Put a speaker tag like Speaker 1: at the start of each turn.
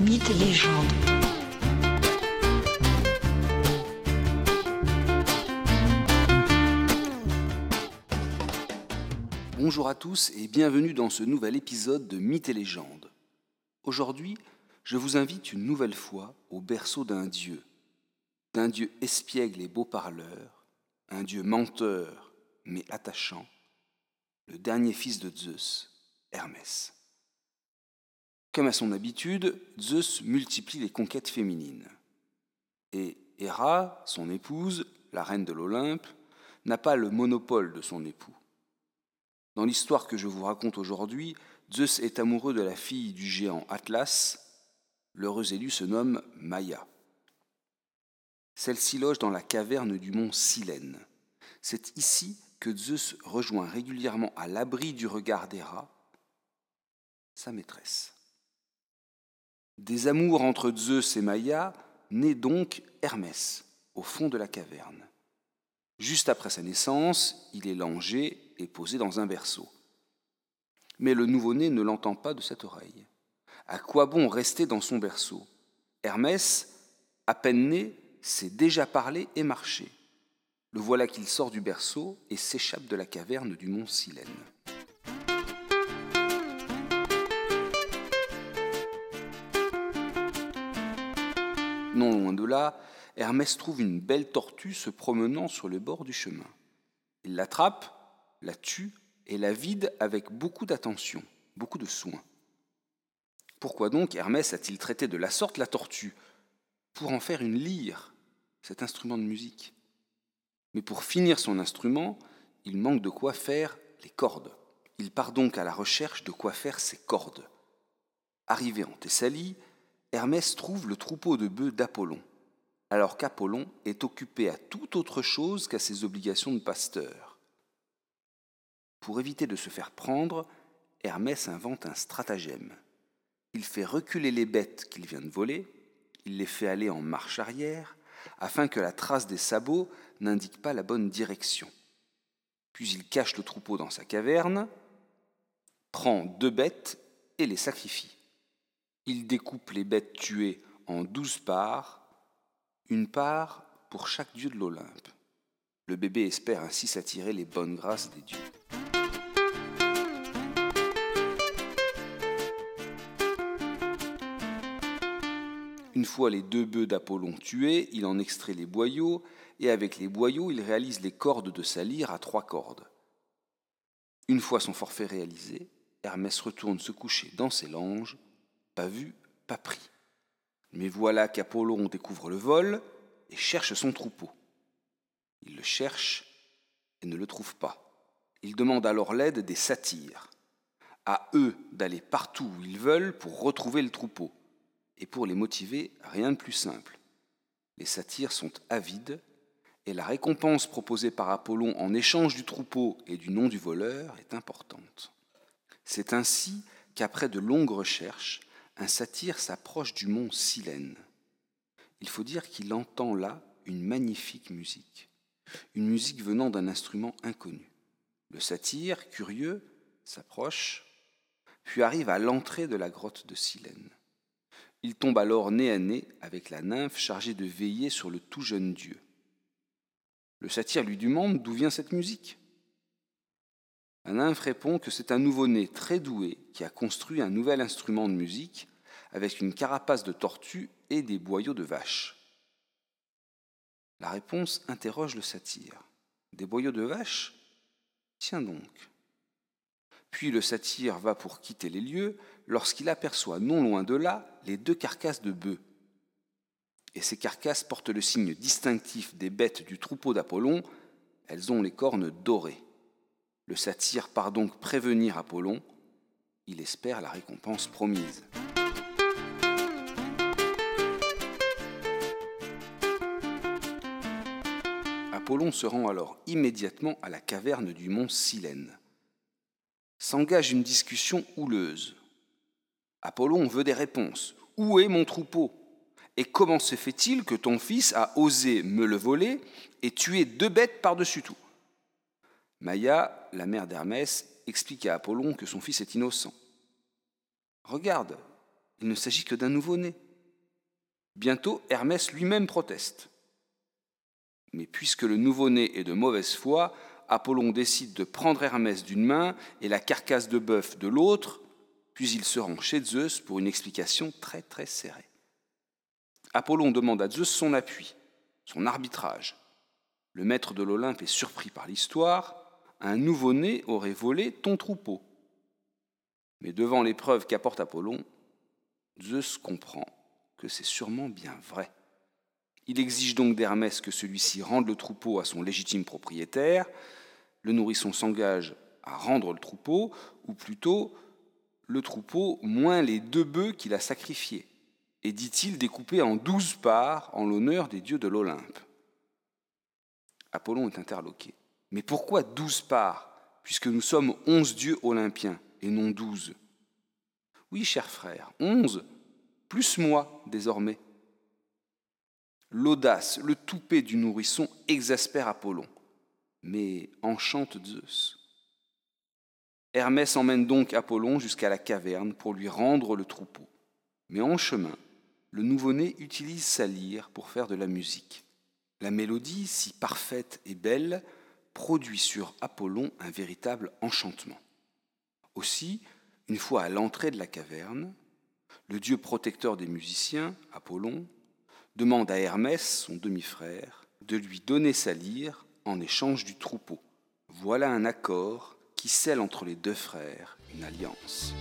Speaker 1: Mythes et légendes.
Speaker 2: Bonjour à tous et bienvenue dans ce nouvel épisode de Mythes et légendes. Aujourd'hui, je vous invite une nouvelle fois au berceau d'un dieu, d'un dieu espiègle et beau parleur, un dieu menteur mais attachant, le dernier fils de Zeus, Hermès. Comme à son habitude, Zeus multiplie les conquêtes féminines. Et Héra, son épouse, la reine de l'Olympe, n'a pas le monopole de son époux. Dans l'histoire que je vous raconte aujourd'hui, Zeus est amoureux de la fille du géant Atlas. L'heureux élu se nomme Maïa. Celle-ci loge dans la caverne du mont Silène. C'est ici que Zeus rejoint régulièrement à l'abri du regard d'Héra sa maîtresse. Des amours entre Zeus et Maïa naît donc Hermès, au fond de la caverne. Juste après sa naissance, il est langé et posé dans un berceau. Mais le nouveau-né ne l'entend pas de cette oreille. À quoi bon rester dans son berceau? Hermès, à peine né, sait déjà parler et marcher. Le voilà qu'il sort du berceau et s'échappe de la caverne du mont Silène. Non loin de là, Hermès trouve une belle tortue se promenant sur le bord du chemin. Il l'attrape, la tue et la vide avec beaucoup d'attention, beaucoup de soin. Pourquoi donc Hermès a-t-il traité de la sorte la tortue? Pour en faire une lyre, cet instrument de musique. Mais pour finir son instrument, il manque de quoi faire les cordes. Il part donc à la recherche de quoi faire ses cordes. Arrivé en Thessalie, Hermès trouve le troupeau de bœufs d'Apollon, alors qu'Apollon est occupé à toute autre chose qu'à ses obligations de pasteur. Pour éviter de se faire prendre, Hermès invente un stratagème. Il fait reculer les bêtes qu'il vient de voler, il les fait aller en marche arrière, afin que la trace des sabots n'indique pas la bonne direction. Puis il cache le troupeau dans sa caverne, prend deux bêtes et les sacrifie. Il découpe les bêtes tuées en douze parts, une part pour chaque dieu de l'Olympe. Le bébé espère ainsi s'attirer les bonnes grâces des dieux. Une fois les deux bœufs d'Apollon tués, il en extrait les boyaux, et avec les boyaux, il réalise les cordes de sa lyre à trois cordes. Une fois son forfait réalisé, Hermès retourne se coucher dans ses langes, pas vu, pas pris. Mais voilà qu'Apollon découvre le vol et cherche son troupeau. Il le cherche et ne le trouve pas. Il demande alors l'aide des satyres. À eux d'aller partout où ils veulent pour retrouver le troupeau. Et pour les motiver, rien de plus simple. Les satyres sont avides et la récompense proposée par Apollon en échange du troupeau et du nom du voleur est importante. C'est ainsi qu'après de longues recherches, un satyre s'approche du mont Silène. Il faut dire qu'il entend là une magnifique musique, une musique venant d'un instrument inconnu. Le satyre, curieux, s'approche, puis arrive à l'entrée de la grotte de Silène. Il tombe alors nez à nez avec la nymphe chargée de veiller sur le tout jeune dieu. Le satyre lui demande d'où vient cette musique. La nymphe répond que c'est un nouveau-né très doué qui a construit un nouvel instrument de musique avec une carapace de tortue et des boyaux de vache. La réponse interroge le satyre. Des boyaux de vache Tiens donc. Puis le satyre va pour quitter les lieux lorsqu'il aperçoit non loin de là les deux carcasses de bœufs. Et ces carcasses portent le signe distinctif des bêtes du troupeau d'Apollon, elles ont les cornes dorées. Le satyre part donc prévenir Apollon, il espère la récompense promise. Apollon se rend alors immédiatement à la caverne du mont Silène. S'engage une discussion houleuse. Apollon veut des réponses. Où est mon troupeau? Et comment se fait-il que ton fils a osé me le voler et tuer deux bêtes par-dessus tout? Maïa, la mère d'Hermès, explique à Apollon que son fils est innocent. Regarde, il ne s'agit que d'un nouveau-né. Bientôt, Hermès lui-même proteste. Mais puisque le nouveau-né est de mauvaise foi, Apollon décide de prendre Hermès d'une main et la carcasse de bœuf de l'autre, puis il se rend chez Zeus pour une explication très très serrée. Apollon demande à Zeus son appui, son arbitrage. Le maître de l'Olympe est surpris par l'histoire. Un nouveau-né aurait volé ton troupeau. Mais devant l'épreuve qu'apporte Apollon, Zeus comprend que c'est sûrement bien vrai. Il exige donc d'Hermès que celui-ci rende le troupeau à son légitime propriétaire. Le nourrisson s'engage à rendre le troupeau, ou plutôt le troupeau moins les deux bœufs qu'il a sacrifiés, et dit-il découpé en douze parts en l'honneur des dieux de l'Olympe. Apollon est interloqué. Mais pourquoi douze parts, puisque nous sommes onze dieux olympiens et non douze? Oui, cher frère, onze, plus moi désormais. L'audace, le toupet du nourrisson exaspère Apollon, mais enchante Zeus. Hermès emmène donc Apollon jusqu'à la caverne pour lui rendre le troupeau. Mais en chemin, le nouveau-né utilise sa lyre pour faire de la musique. La mélodie, si parfaite et belle, produit sur Apollon un véritable enchantement. Aussi, une fois à l'entrée de la caverne, le dieu protecteur des musiciens, Apollon, demande à Hermès, son demi-frère, de lui donner sa lyre en échange du troupeau. Voilà un accord qui scelle entre les deux frères une alliance.